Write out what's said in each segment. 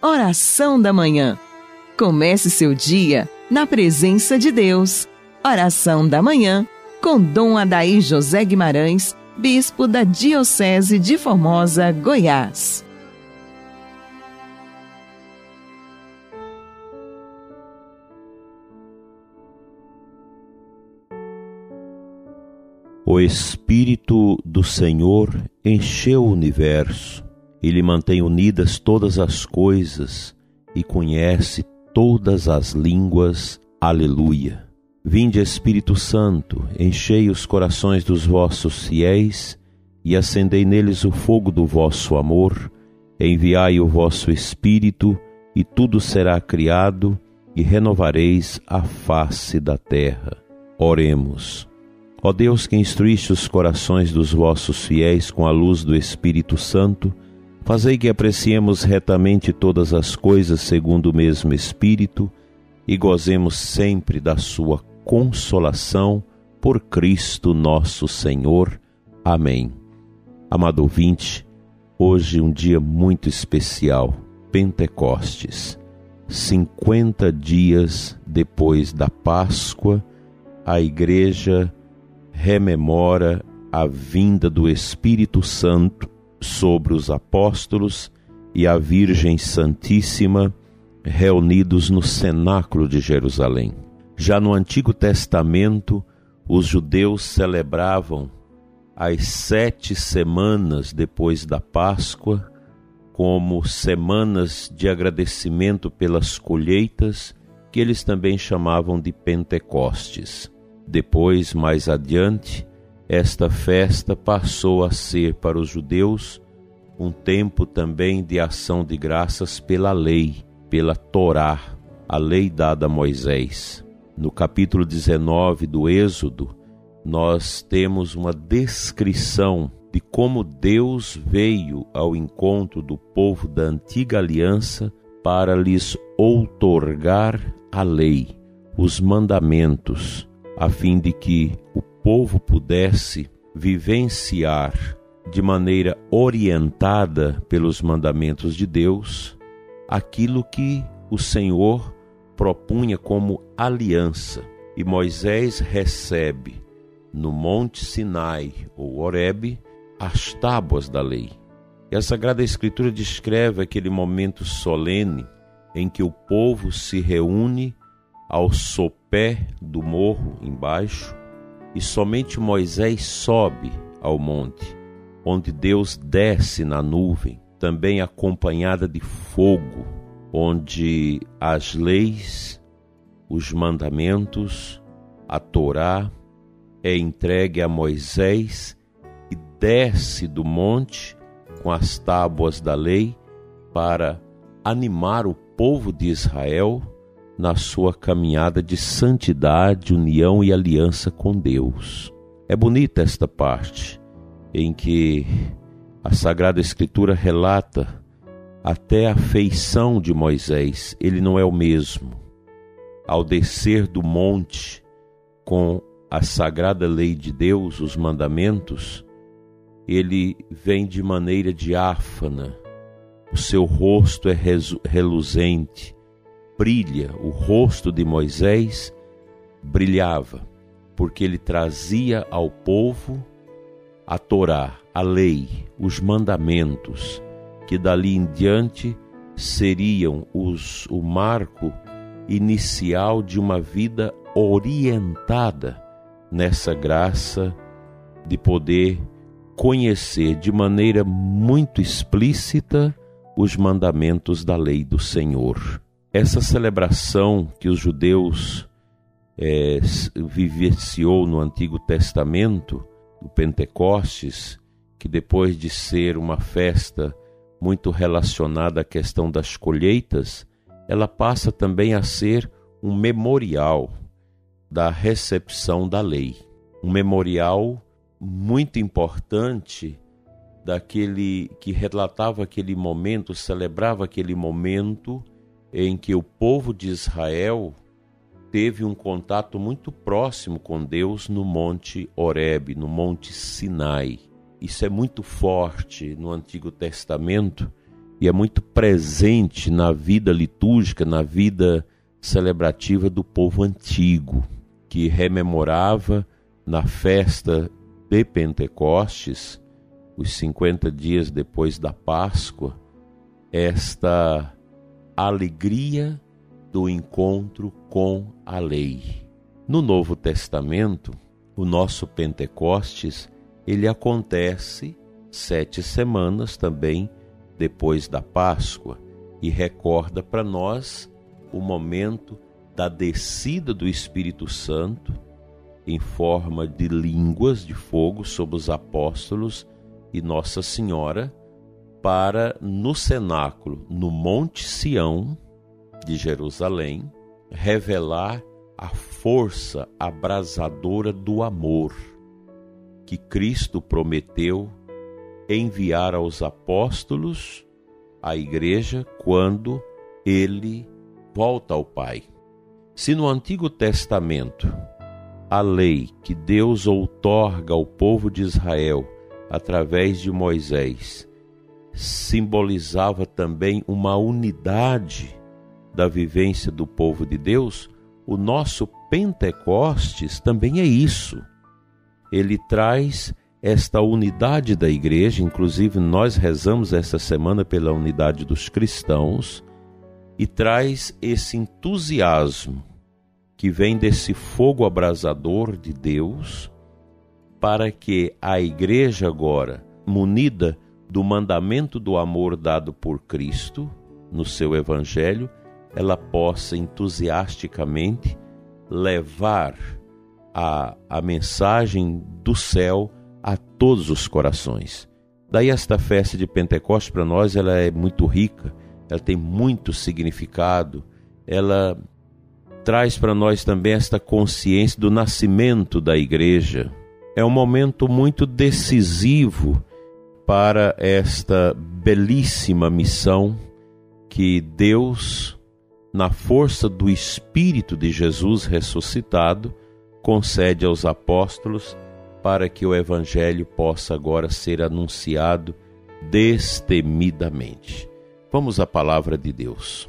Oração da Manhã. Comece seu dia na presença de Deus. Oração da Manhã com Dom Adaí José Guimarães, Bispo da Diocese de Formosa, Goiás. O Espírito do Senhor encheu o universo, ele mantém unidas todas as coisas e conhece todas as línguas. Aleluia. Vinde, Espírito Santo, enchei os corações dos vossos fiéis e acendei neles o fogo do vosso amor. Enviai o vosso Espírito, e tudo será criado, e renovareis a face da terra. Oremos. Ó Deus que instruíste os corações dos vossos fiéis com a luz do Espírito Santo, fazei que apreciemos retamente todas as coisas segundo o mesmo Espírito e gozemos sempre da sua consolação por Cristo nosso Senhor. Amém. Amado ouvinte, hoje um dia muito especial, Pentecostes. 50 dias depois da Páscoa, a igreja rememora a vinda do Espírito Santo sobre os apóstolos e a Virgem Santíssima reunidos no cenáculo de Jerusalém. Já no Antigo Testamento, os judeus celebravam as sete semanas depois da Páscoa como semanas de agradecimento pelas colheitas, que eles também chamavam de Pentecostes. Depois, mais adiante, esta festa passou a ser para os judeus um tempo também de ação de graças pela lei, pela Torá, a lei dada a Moisés. No capítulo 19 do Êxodo, nós temos uma descrição de como Deus veio ao encontro do povo da antiga aliança para lhes outorgar a lei, os mandamentos, a fim de que o povo pudesse vivenciar de maneira orientada pelos mandamentos de Deus aquilo que o Senhor propunha como aliança. E Moisés recebe no Monte Sinai ou Horebe as tábuas da lei. E a Sagrada Escritura descreve aquele momento solene em que o povo se reúne ao sopé do morro embaixo, e somente Moisés sobe ao monte, onde Deus desce na nuvem, também acompanhada de fogo, onde as leis, os mandamentos, a Torá é entregue a Moisés e desce do monte com as tábuas da lei para animar o povo de Israel na sua caminhada de santidade, união e aliança com Deus. É bonita esta parte em que a Sagrada Escritura relata até a feição de Moisés, ele não é o mesmo. Ao descer do monte com a sagrada lei de Deus, os mandamentos, ele vem de maneira diáfana, o seu rosto é reluzente, brilha, o rosto de Moisés brilhava, porque ele trazia ao povo a Torá, a lei, os mandamentos, que dali em diante seriam os, o marco inicial de uma vida orientada nessa graça de poder conhecer de maneira muito explícita os mandamentos da lei do Senhor. Essa celebração que os judeus é, vivenciou no Antigo Testamento, o Pentecostes, que depois de ser uma festa muito relacionada à questão das colheitas, ela passa também a ser um memorial da recepção da lei. Um memorial muito importante daquele que relatava aquele momento, celebrava aquele momento em que o povo de Israel teve um contato muito próximo com Deus no Monte Horebe, no Monte Sinai. Isso é muito forte no Antigo Testamento e é muito presente na vida litúrgica, na vida celebrativa do povo antigo, que rememorava na festa de Pentecostes, os 50 dias depois da Páscoa, esta alegria do encontro com a lei. No Novo Testamento, o nosso Pentecostes, ele acontece sete semanas também depois da Páscoa e recorda para nós o momento da descida do Espírito Santo em forma de línguas de fogo sobre os apóstolos e Nossa Senhora para no cenáculo, no Monte Sião de Jerusalém, revelar a força abrasadora do amor que Cristo prometeu enviar aos apóstolos, à igreja, quando ele volta ao Pai. Se no Antigo Testamento a lei que Deus outorga ao povo de Israel através de Moisés simbolizava também uma unidade da vivência do povo de Deus, o nosso Pentecostes também é isso. Ele traz esta unidade da igreja, inclusive nós rezamos essa semana pela unidade dos cristãos, e traz esse entusiasmo que vem desse fogo abrasador de Deus, para que a igreja agora, munida do mandamento do amor dado por Cristo no seu evangelho, ela possa entusiasticamente levar a, a mensagem do céu a todos os corações. Daí esta festa de Pentecostes para nós ela é muito rica, ela tem muito significado, ela traz para nós também esta consciência do nascimento da igreja. É um momento muito decisivo para esta belíssima missão que Deus, na força do Espírito de Jesus ressuscitado, concede aos apóstolos para que o Evangelho possa agora ser anunciado destemidamente. Vamos à palavra de Deus.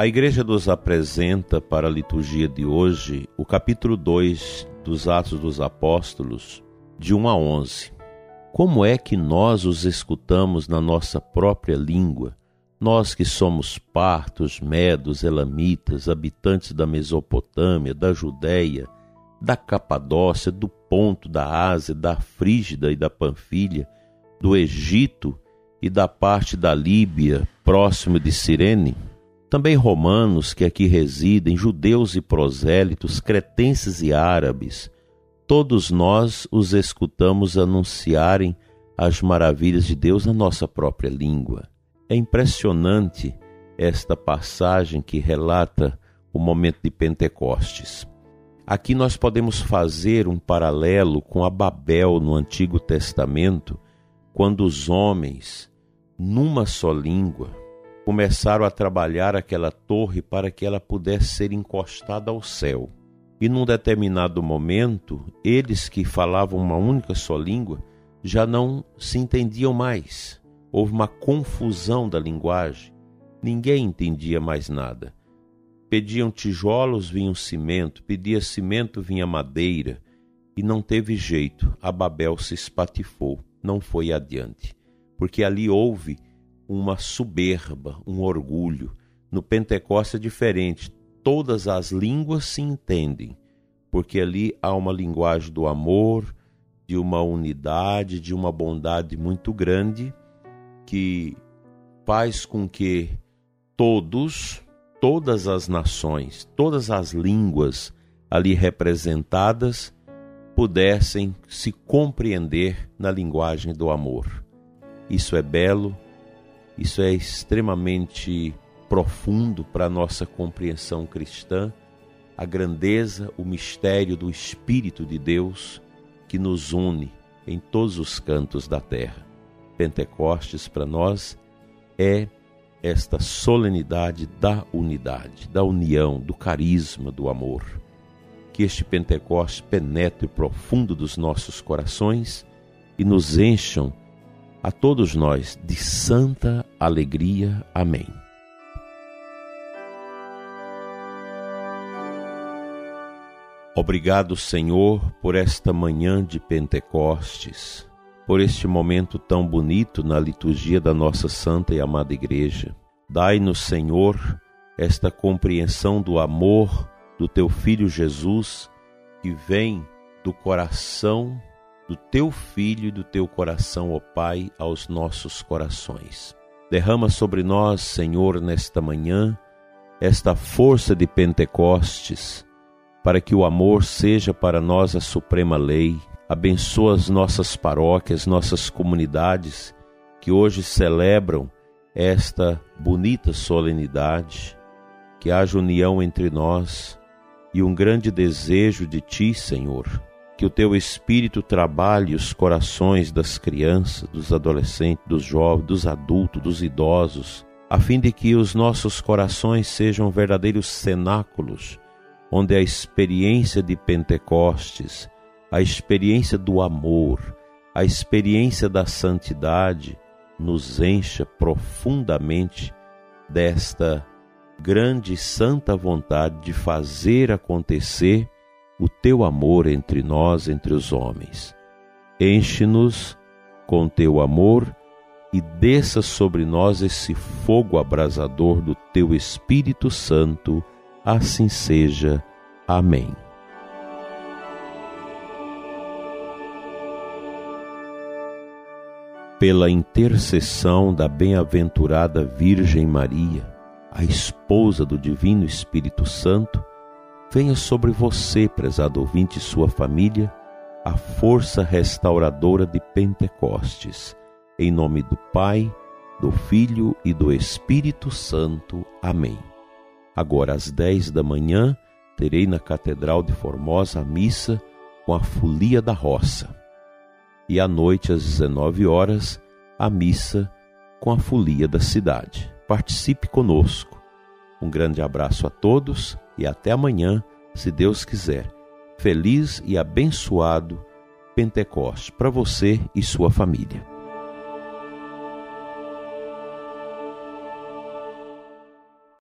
A igreja nos apresenta para a liturgia de hoje o capítulo 2 dos Atos dos Apóstolos, de 1 a 11. Como é que nós os escutamos na nossa própria língua nós que somos partos, medos, elamitas, habitantes da Mesopotâmia, da Judéia, da Capadócia, do Ponto, da Ásia, da Frígida e da Panfilha, do Egito e da parte da Líbia, próximo de Cirene, também romanos que aqui residem, judeus e prosélitos, cretenses e árabes, todos nós os escutamos anunciarem as maravilhas de Deus na nossa própria língua. É impressionante esta passagem que relata o momento de Pentecostes. Aqui nós podemos fazer um paralelo com a Babel no Antigo Testamento, quando os homens, numa só língua, começaram a trabalhar aquela torre para que ela pudesse ser encostada ao céu. E num determinado momento, eles que falavam uma única só língua já não se entendiam mais Houve uma confusão da linguagem. Ninguém entendia mais nada. Pediam tijolos, vinha cimento, pedia cimento, vinha madeira, e não teve jeito. A Babel se espatifou, não foi adiante, porque ali houve uma soberba, um orgulho. No Pentecostes é diferente, todas as línguas se entendem, porque ali há uma linguagem do amor, de uma unidade, de uma bondade muito grande que faz com que todos, todas as nações, todas as línguas ali representadas pudessem se compreender na linguagem do amor. Isso é belo, isso é extremamente profundo para a nossa compreensão cristã, a grandeza, o mistério do Espírito de Deus que nos une em todos os cantos da terra. Pentecostes para nós é esta solenidade da unidade, da união, do carisma, do amor, que este Pentecoste penetre profundo dos nossos corações e nos encham a todos nós de santa alegria. Amém. Obrigado, Senhor, por esta manhã de Pentecostes, por este momento tão bonito na liturgia da nossa santa e amada Igreja. Dai-nos, Senhor, esta compreensão do amor do teu Filho Jesus, que vem do coração do teu Filho e do teu coração, ó Pai, aos nossos corações. Derrama sobre nós, Senhor, nesta manhã, esta força de Pentecostes, para que o amor seja para nós a suprema lei. Abençoa as nossas paróquias, nossas comunidades que hoje celebram esta bonita solenidade. Que haja união entre nós e um grande desejo de Ti, Senhor, que o teu espírito trabalhe os corações das crianças, dos adolescentes, dos jovens, dos adultos, dos idosos, a fim de que os nossos corações sejam verdadeiros cenáculos, onde a experiência de Pentecostes, a experiência do amor, a experiência da santidade nos encha profundamente desta grande e santa vontade de fazer acontecer o teu amor entre nós, entre os homens. Enche-nos com teu amor e desça sobre nós esse fogo abrasador do teu Espírito Santo. Assim seja. Amém. Pela intercessão da bem-aventurada Virgem Maria, a esposa do Divino Espírito Santo, venha sobre você, prezado ouvinte, e sua família, a força restauradora de Pentecostes. Em nome do Pai, do Filho e do Espírito Santo. Amém. Agora, às dez da manhã, terei na Catedral de Formosa a missa com a Folia da Roça. E à noite, às 19 horas, a missa com a Folia da Cidade. Participe conosco. Um grande abraço a todos e até amanhã, se Deus quiser. Feliz e abençoado Pentecoste para você e sua família.